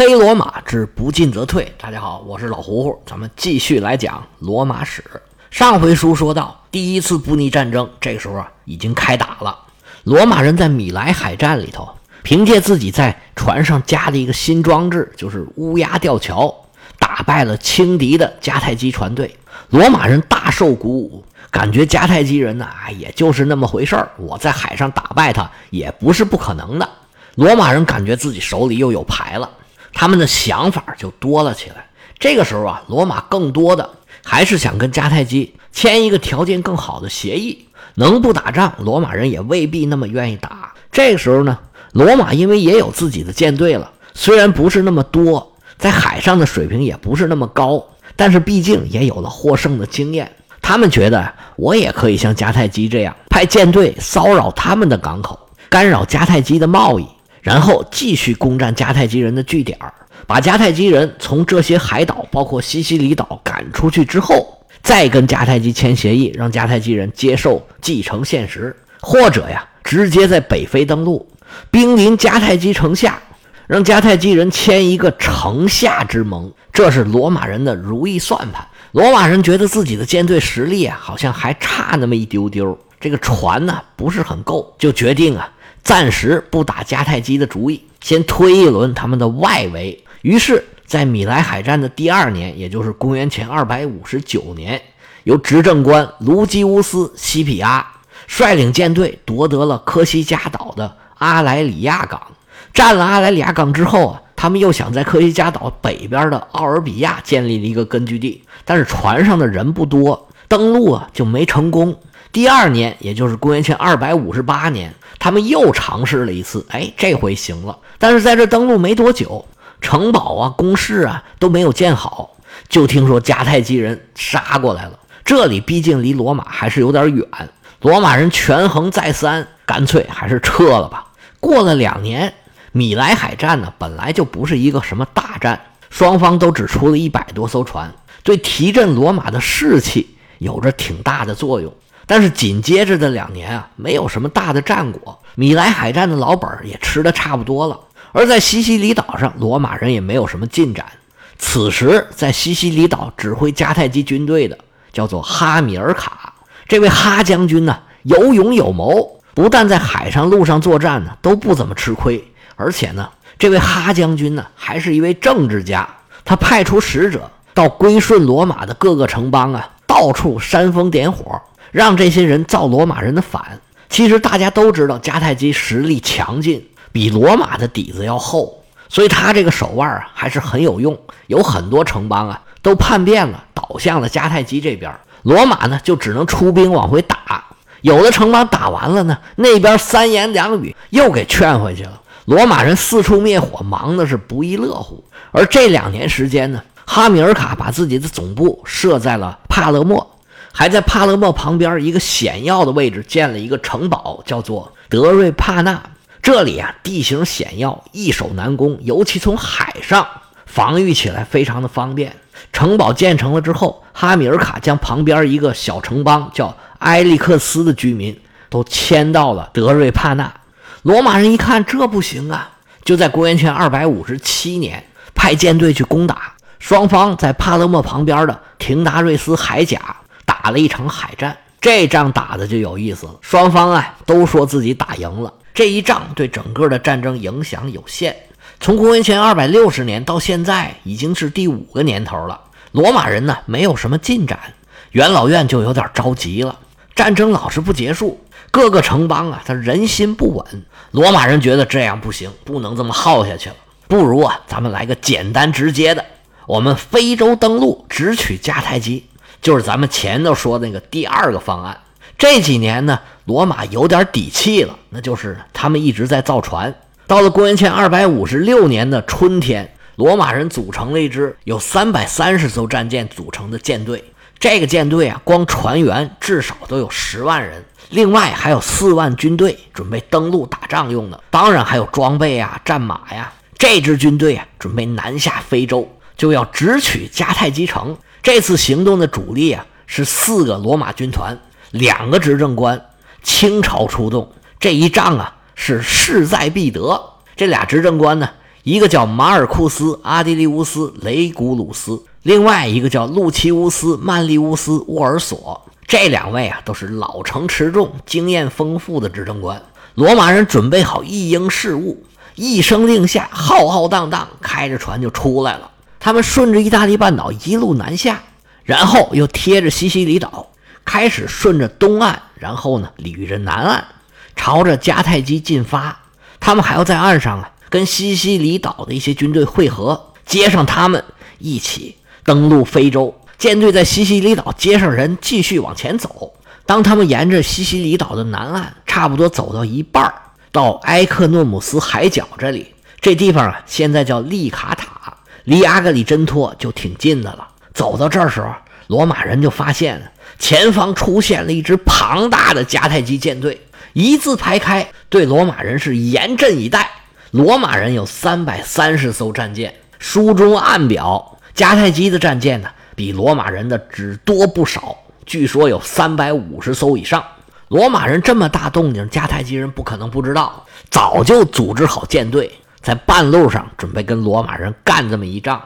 黑罗马之不进则退。大家好，我是老胡胡，咱们继续来讲罗马史。上回书说到，第一次布匿战争这个时候啊已经开打了。罗马人在米莱海战里头，凭借自己在船上加的一个新装置，就是乌鸦吊桥，打败了轻敌的迦太基船队。罗马人大受鼓舞，感觉迦太基人呢，也就是那么回事儿，我在海上打败他也不是不可能的。罗马人感觉自己手里又有牌了。他们的想法就多了起来。这个时候啊，罗马更多的还是想跟迦太基签一个条件更好的协议。能不打仗，罗马人也未必那么愿意打。这个时候呢，罗马因为也有自己的舰队了，虽然不是那么多，在海上的水平也不是那么高，但是毕竟也有了获胜的经验。他们觉得，我也可以像迦太基这样派舰队骚扰他们的港口，干扰迦太基的贸易。然后继续攻占迦太基人的据点儿把迦太基人从这些海岛，包括西西里岛赶出去之后，再跟迦太基签协议，让迦太基人接受继承现实，或者呀，直接在北非登陆，兵临迦太基城下，让迦太基人签一个城下之盟。这是罗马人的如意算盘。罗马人觉得自己的舰队实力啊，好像还差那么一丢丢，这个船呢不是很够，就决定啊。暂时不打迦太基的主意，先推一轮他们的外围。于是，在米莱海战的第二年，也就是公元前二百五十九年，由执政官卢基乌斯·西皮阿率领舰队夺得了科西嘉岛的阿莱里亚港。占了阿莱里亚港之后啊，他们又想在科西嘉岛北边的奥尔比亚建立了一个根据地，但是船上的人不多，登陆啊就没成功。第二年，也就是公元前二百五十八年。他们又尝试了一次，哎，这回行了。但是在这登陆没多久，城堡啊、工事啊都没有建好，就听说迦太基人杀过来了。这里毕竟离罗马还是有点远，罗马人权衡再三，干脆还是撤了吧。过了两年，米莱海战呢，本来就不是一个什么大战，双方都只出了一百多艘船，对提振罗马的士气有着挺大的作用。但是紧接着的两年啊，没有什么大的战果，米莱海战的老本也吃的差不多了。而在西西里岛上，罗马人也没有什么进展。此时，在西西里岛指挥迦太基军队的叫做哈米尔卡，这位哈将军呢，有勇有谋，不但在海上、陆上作战呢都不怎么吃亏，而且呢，这位哈将军呢，还是一位政治家。他派出使者到归顺罗马的各个城邦啊，到处煽风点火。让这些人造罗马人的反。其实大家都知道，迦太基实力强劲，比罗马的底子要厚，所以他这个手腕啊还是很有用。有很多城邦啊都叛变了，倒向了迦太基这边。罗马呢就只能出兵往回打。有的城邦打完了呢，那边三言两语又给劝回去了。罗马人四处灭火，忙的是不亦乐乎。而这两年时间呢，哈米尔卡把自己的总部设在了帕勒莫。还在帕勒莫旁边一个险要的位置建了一个城堡，叫做德瑞帕纳。这里啊，地形险要，易守难攻，尤其从海上防御起来非常的方便。城堡建成了之后，哈米尔卡将旁边一个小城邦叫埃利克斯的居民都迁到了德瑞帕纳。罗马人一看这不行啊，就在公元前二百五十七年派舰队去攻打。双方在帕勒莫旁边的廷达瑞斯海甲。打了一场海战，这仗打的就有意思了。双方啊都说自己打赢了，这一仗对整个的战争影响有限。从公元前二百六十年到现在，已经是第五个年头了。罗马人呢没有什么进展，元老院就有点着急了。战争老是不结束，各个城邦啊他人心不稳。罗马人觉得这样不行，不能这么耗下去了。不如啊咱们来个简单直接的，我们非洲登陆，直取迦太基。就是咱们前头说那个第二个方案。这几年呢，罗马有点底气了，那就是他们一直在造船。到了公元前二百五十六年的春天，罗马人组成了一支有三百三十艘战舰组成的舰队。这个舰队啊，光船员至少都有十万人，另外还有四万军队准备登陆打仗用的，当然还有装备啊、战马呀。这支军队啊，准备南下非洲，就要直取迦太基城。这次行动的主力啊是四个罗马军团，两个执政官，倾巢出动。这一仗啊是势在必得。这俩执政官呢一个叫马尔库斯·阿迪利乌斯·雷古鲁斯，另外一个叫路奇乌斯·曼利乌斯·沃尔索。这两位啊，都是老成持重、经验丰富的执政官。罗马人准备好一应事务，一声令下，浩浩荡荡开着船就出来了。他们顺着意大利半岛一路南下，然后又贴着西西里岛，开始顺着东岸，然后呢捋着南岸，朝着迦太基进发。他们还要在岸上啊，跟西西里岛的一些军队会合，接上他们一起登陆非洲。舰队在西西里岛接上人，继续往前走。当他们沿着西西里岛的南岸，差不多走到一半到埃克诺姆斯海角这里，这地方啊，现在叫利卡塔，离阿格里真托就挺近的了。走到这时候，罗马人就发现前方出现了一支庞大的迦太基舰队，一字排开，对罗马人是严阵以待。罗马人有三百三十艘战舰，书中暗表迦太基的战舰呢。比罗马人的只多不少，据说有三百五十艘以上。罗马人这么大动静，迦太基人不可能不知道，早就组织好舰队，在半路上准备跟罗马人干这么一仗。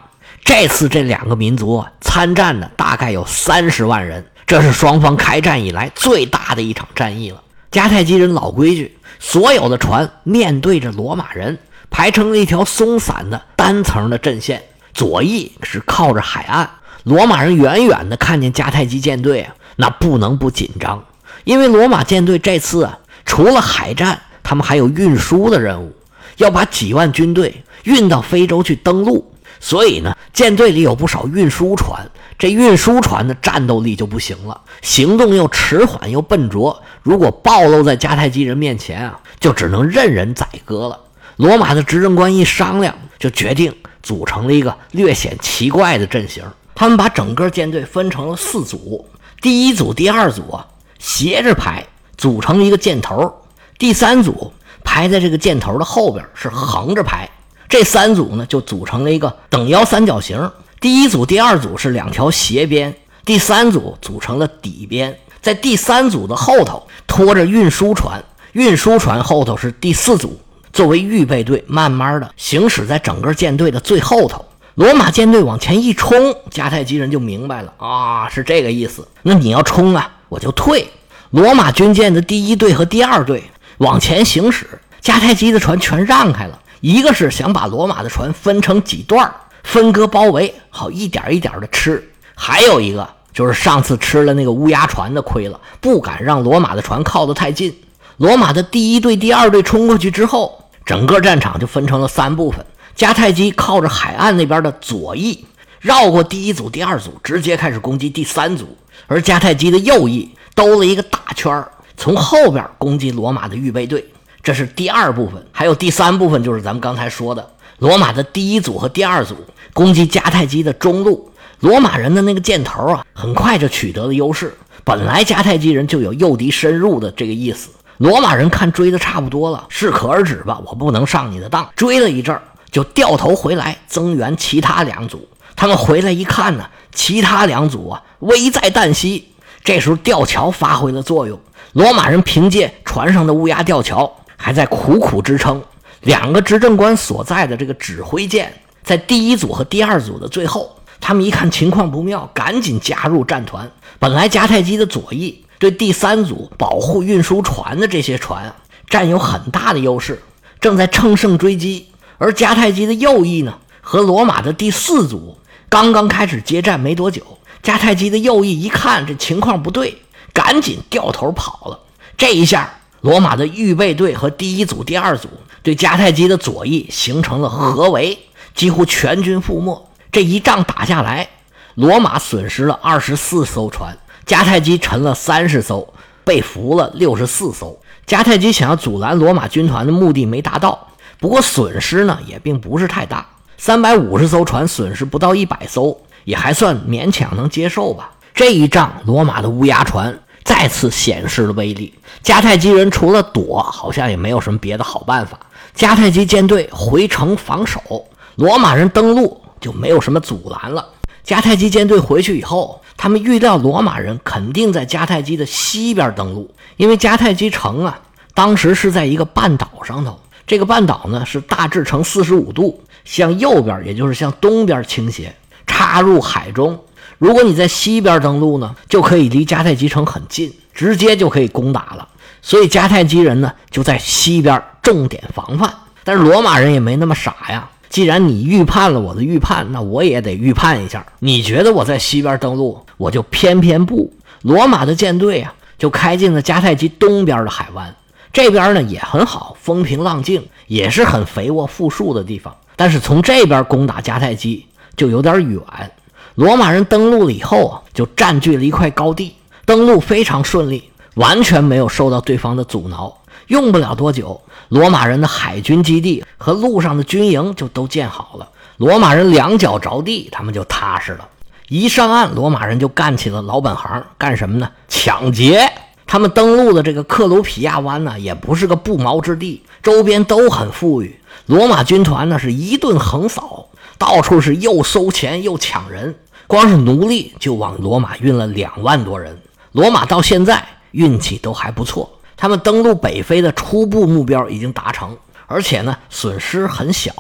这次这两个民族参战的大概有三十万人，这是双方开战以来最大的一场战役了。迦太基人老规矩，所有的船面对着罗马人，排成了一条松散的单层的阵线，左翼是靠着海岸。罗马人远远的看见迦太基舰队啊，那不能不紧张，因为罗马舰队这次啊，除了海战，他们还有运输的任务，要把几万军队运到非洲去登陆。所以呢，舰队里有不少运输船，这运输船的战斗力就不行了，行动又迟缓又笨拙，如果暴露在迦太基人面前啊，就只能任人宰割了。罗马的执政官一商量，就决定组成了一个略显奇怪的阵型。他们把整个舰队分成了四组，第一组、第二组啊斜着排，组成一个箭头；第三组排在这个箭头的后边是横着排，这三组呢就组成了一个等腰三角形。第一组、第二组是两条斜边，第三组组成了底边，在第三组的后头拖着运输船，运输船后头是第四组，作为预备队，慢慢的行驶在整个舰队的最后头。罗马舰队往前一冲，迦太基人就明白了啊，是这个意思。那你要冲啊，我就退。罗马军舰的第一队和第二队往前行驶，迦太基的船全让开了。一个是想把罗马的船分成几段，分割包围，好一点一点的吃；还有一个就是上次吃了那个乌鸦船的亏了，不敢让罗马的船靠得太近。罗马的第一队、第二队冲过去之后，整个战场就分成了三部分。迦太基靠着海岸那边的左翼，绕过第一组、第二组，直接开始攻击第三组；而迦太基的右翼兜了一个大圈从后边攻击罗马的预备队。这是第二部分，还有第三部分，就是咱们刚才说的罗马的第一组和第二组攻击迦太基的中路。罗马人的那个箭头啊，很快就取得了优势。本来迦太基人就有诱敌深入的这个意思，罗马人看追的差不多了，适可而止吧，我不能上你的当。追了一阵儿。就掉头回来增援其他两组，他们回来一看呢，其他两组啊危在旦夕。这时候吊桥发挥了作用，罗马人凭借船上的乌鸦吊桥还在苦苦支撑。两个执政官所在的这个指挥舰在第一组和第二组的最后，他们一看情况不妙，赶紧加入战团。本来迦太基的左翼对第三组保护运输船的这些船占有很大的优势，正在乘胜追击。而迦太基的右翼呢，和罗马的第四组刚刚开始接战没多久，迦太基的右翼一看这情况不对，赶紧掉头跑了。这一下，罗马的预备队和第一组、第二组对迦太基的左翼形成了合围，几乎全军覆没。这一仗打下来，罗马损失了二十四艘船，迦太基沉了三十艘，被俘了六十四艘。迦太基想要阻拦罗马军团的目的没达到。不过损失呢也并不是太大，三百五十艘船损失不到一百艘，也还算勉强能接受吧。这一仗，罗马的乌鸦船再次显示了威力。迦太基人除了躲，好像也没有什么别的好办法。迦太基舰队回城防守，罗马人登陆就没有什么阻拦了。迦太基舰队回去以后，他们预料罗马人肯定在迦太基的西边登陆，因为迦太基城啊，当时是在一个半岛上头。这个半岛呢是大致呈四十五度，向右边，也就是向东边倾斜，插入海中。如果你在西边登陆呢，就可以离迦太基城很近，直接就可以攻打了。所以迦太基人呢就在西边重点防范。但是罗马人也没那么傻呀，既然你预判了我的预判，那我也得预判一下。你觉得我在西边登陆，我就偏偏不。罗马的舰队啊，就开进了迦太基东边的海湾。这边呢也很好，风平浪静，也是很肥沃富庶的地方。但是从这边攻打迦太基就有点远。罗马人登陆了以后啊，就占据了一块高地，登陆非常顺利，完全没有受到对方的阻挠。用不了多久，罗马人的海军基地和路上的军营就都建好了。罗马人两脚着地，他们就踏实了。一上岸，罗马人就干起了老本行，干什么呢？抢劫。他们登陆的这个克鲁皮亚湾呢，也不是个不毛之地，周边都很富裕。罗马军团呢是一顿横扫，到处是又收钱又抢人，光是奴隶就往罗马运了两万多人。罗马到现在运气都还不错。他们登陆北非的初步目标已经达成，而且呢损失很小，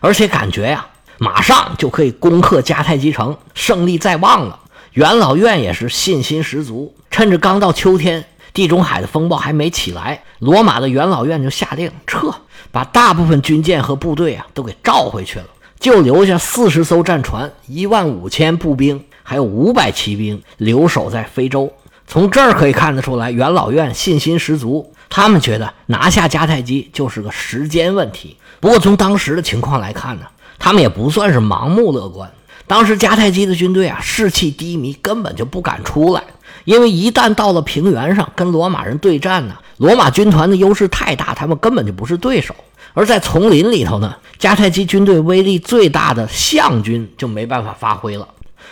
而且感觉呀马上就可以攻克迦太基城，胜利在望了。元老院也是信心十足，趁着刚到秋天，地中海的风暴还没起来，罗马的元老院就下令撤，把大部分军舰和部队啊都给召回去了，就留下四十艘战船、一万五千步兵，还有五百骑兵留守在非洲。从这儿可以看得出来，元老院信心十足。他们觉得拿下迦太基就是个时间问题。不过从当时的情况来看呢，他们也不算是盲目乐观。当时迦太基的军队啊士气低迷，根本就不敢出来，因为一旦到了平原上跟罗马人对战呢，罗马军团的优势太大，他们根本就不是对手。而在丛林里头呢，迦太基军队威力最大的象军就没办法发挥了，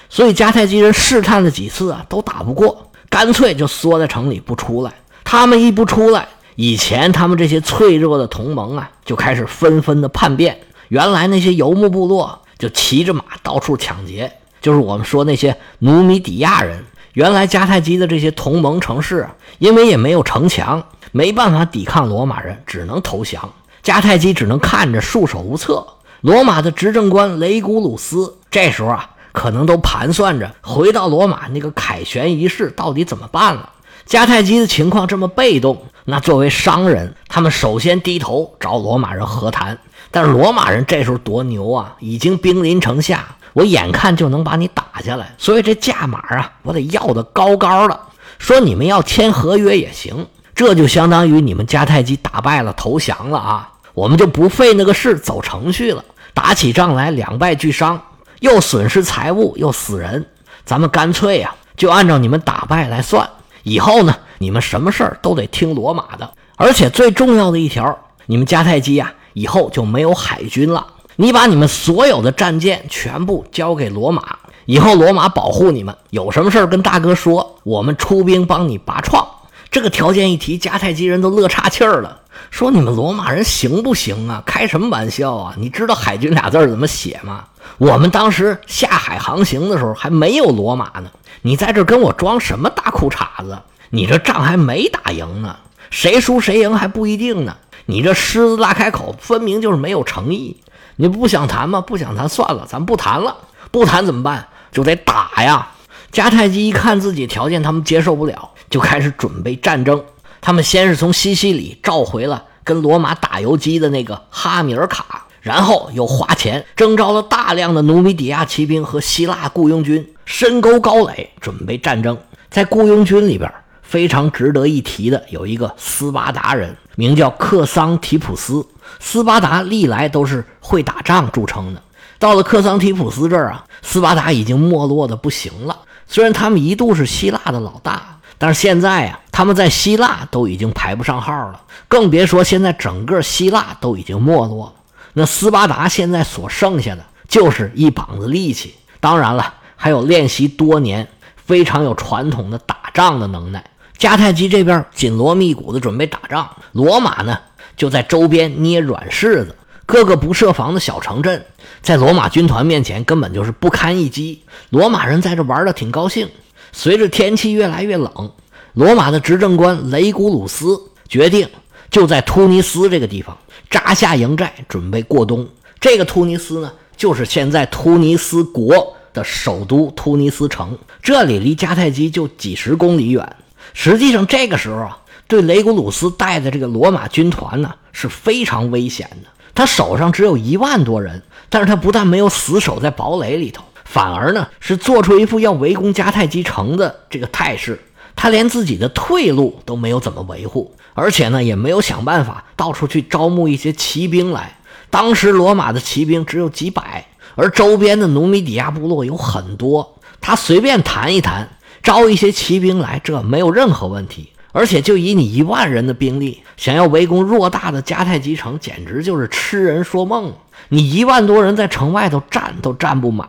所以迦太基人试探了几次啊，都打不过。干脆就缩在城里不出来。他们一不出来，以前他们这些脆弱的同盟啊，就开始纷纷的叛变。原来那些游牧部落就骑着马到处抢劫，就是我们说那些努米底亚人。原来迦太基的这些同盟城市，因为也没有城墙，没办法抵抗罗马人，只能投降。迦太基只能看着束手无策。罗马的执政官雷古鲁斯这时候啊。可能都盘算着回到罗马那个凯旋仪式到底怎么办了。迦太基的情况这么被动，那作为商人，他们首先低头找罗马人和谈。但是罗马人这时候多牛啊，已经兵临城下，我眼看就能把你打下来，所以这价码啊，我得要的高高的。说你们要签合约也行，这就相当于你们迦太基打败了投降了啊，我们就不费那个事走程序了，打起仗来两败俱伤。又损失财物又死人，咱们干脆呀，就按照你们打败来算。以后呢，你们什么事儿都得听罗马的。而且最重要的一条，你们迦太基呀，以后就没有海军了。你把你们所有的战舰全部交给罗马，以后罗马保护你们。有什么事儿跟大哥说，我们出兵帮你拔创。这个条件一提，迦太基人都乐岔气儿了，说你们罗马人行不行啊？开什么玩笑啊？你知道海军俩字怎么写吗？我们当时下海航行的时候还没有罗马呢，你在这跟我装什么大裤衩子？你这仗还没打赢呢，谁输谁赢还不一定呢。你这狮子大开口，分明就是没有诚意。你不想谈吗？不想谈算了，咱不谈了。不谈怎么办？就得打呀！迦太基一看自己条件他们接受不了，就开始准备战争。他们先是从西西里召回了跟罗马打游击的那个哈米尔卡。然后又花钱征召了大量的努米底亚骑兵和希腊雇佣军，深沟高垒，准备战争。在雇佣军里边，非常值得一提的有一个斯巴达人，名叫克桑提普斯。斯巴达历来都是会打仗著称的。到了克桑提普斯这儿啊，斯巴达已经没落的不行了。虽然他们一度是希腊的老大，但是现在啊，他们在希腊都已经排不上号了，更别说现在整个希腊都已经没落了。那斯巴达现在所剩下的就是一膀子力气，当然了，还有练习多年、非常有传统的打仗的能耐。迦太基这边紧锣密鼓的准备打仗，罗马呢就在周边捏软柿子。各个不设防的小城镇，在罗马军团面前根本就是不堪一击。罗马人在这玩的挺高兴。随着天气越来越冷，罗马的执政官雷古鲁斯决定。就在突尼斯这个地方扎下营寨，准备过冬。这个突尼斯呢，就是现在突尼斯国的首都突尼斯城，这里离迦太基就几十公里远。实际上，这个时候啊，对雷古鲁斯带的这个罗马军团呢是非常危险的。他手上只有一万多人，但是他不但没有死守在堡垒里头，反而呢是做出一副要围攻迦太基城的这个态势。他连自己的退路都没有怎么维护，而且呢也没有想办法到处去招募一些骑兵来。当时罗马的骑兵只有几百，而周边的努米底亚部落有很多。他随便谈一谈，招一些骑兵来，这没有任何问题。而且就以你一万人的兵力，想要围攻偌大的迦太基城，简直就是痴人说梦。你一万多人在城外头站都站不满，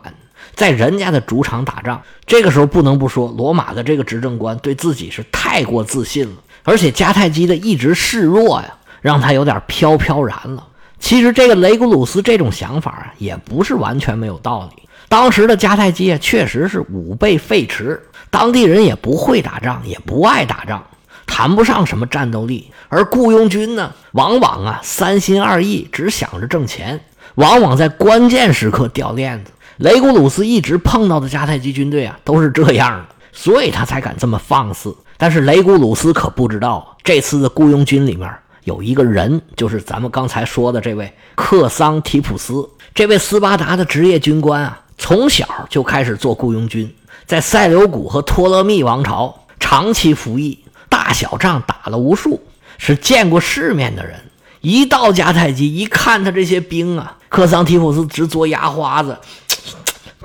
在人家的主场打仗，这个时候不能不说，罗马的这个执政官对自己是太过自信了。而且迦太基的一直示弱呀，让他有点飘飘然了。其实这个雷古鲁斯这种想法啊，也不是完全没有道理。当时的迦太基啊，确实是武备废弛，当地人也不会打仗，也不爱打仗，谈不上什么战斗力。而雇佣军呢，往往啊三心二意，只想着挣钱，往往在关键时刻掉链子。雷古鲁斯一直碰到的迦太基军队啊，都是这样的，所以他才敢这么放肆。但是雷古鲁斯可不知道，这次的雇佣军里面。有一个人，就是咱们刚才说的这位克桑提普斯，这位斯巴达的职业军官啊，从小就开始做雇佣军，在塞琉古和托勒密王朝长期服役，大小仗打了无数，是见过世面的人。一到迦太基，一看他这些兵啊，克桑提普斯直嘬牙花子，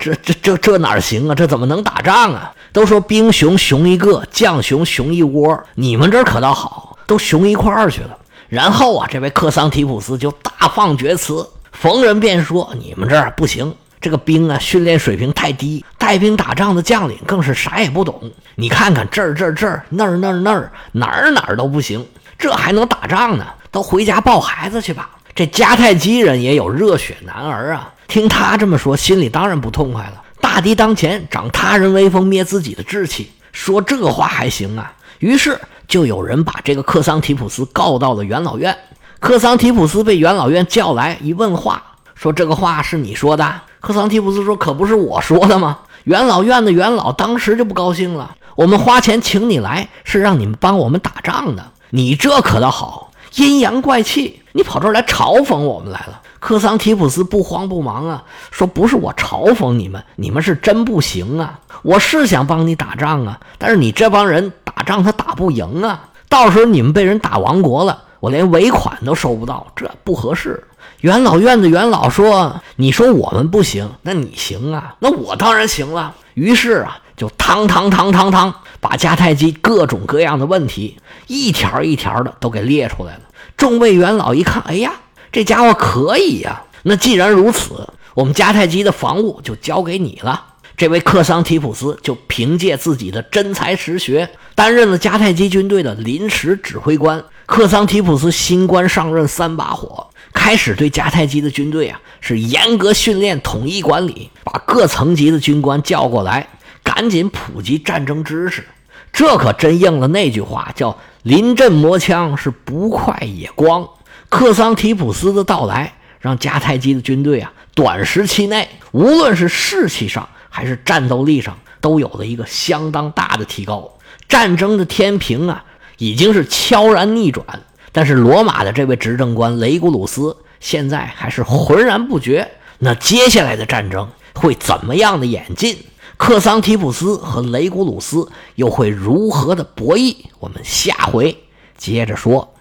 这这这这哪行啊？这怎么能打仗啊？都说兵熊熊一个，将熊熊一窝，你们这可倒好，都熊一块儿去了。然后啊，这位克桑提普斯就大放厥词，逢人便说：“你们这儿不行，这个兵啊训练水平太低，带兵打仗的将领更是啥也不懂。你看看这儿这儿这儿那儿那儿那儿哪儿哪儿都不行，这还能打仗呢？都回家抱孩子去吧。”这迦太基人也有热血男儿啊，听他这么说，心里当然不痛快了。大敌当前，长他人威风，灭自己的志气，说这话还行啊？于是。就有人把这个克桑提普斯告到了元老院。克桑提普斯被元老院叫来一问话，说：“这个话是你说的？”克桑提普斯说：“可不是我说的吗？”元老院的元老当时就不高兴了：“我们花钱请你来，是让你们帮我们打仗的，你这可倒好，阴阳怪气，你跑这儿来嘲讽我们来了。”克桑提普斯不慌不忙啊，说：“不是我嘲讽你们，你们是真不行啊！我是想帮你打仗啊，但是你这帮人打仗他打不赢啊，到时候你们被人打亡国了，我连尾款都收不到，这不合适。”元老院的元老说：“你说我们不行，那你行啊？那我当然行了。”于是啊，就汤汤汤汤汤，把迦太基各种各样的问题一条一条的都给列出来了。众位元老一看，哎呀！这家伙可以呀！那既然如此，我们迦太基的防务就交给你了。这位克桑提普斯就凭借自己的真才实学，担任了迦太基军队的临时指挥官。克桑提普斯新官上任三把火，开始对迦太基的军队啊是严格训练、统一管理，把各层级的军官叫过来，赶紧普及战争知识。这可真应了那句话，叫“临阵磨枪是不快也光”。克桑提普斯的到来，让迦太基的军队啊，短时期内无论是士气上还是战斗力上，都有了一个相当大的提高。战争的天平啊，已经是悄然逆转。但是罗马的这位执政官雷古鲁斯现在还是浑然不觉。那接下来的战争会怎么样的演进？克桑提普斯和雷古鲁斯又会如何的博弈？我们下回接着说。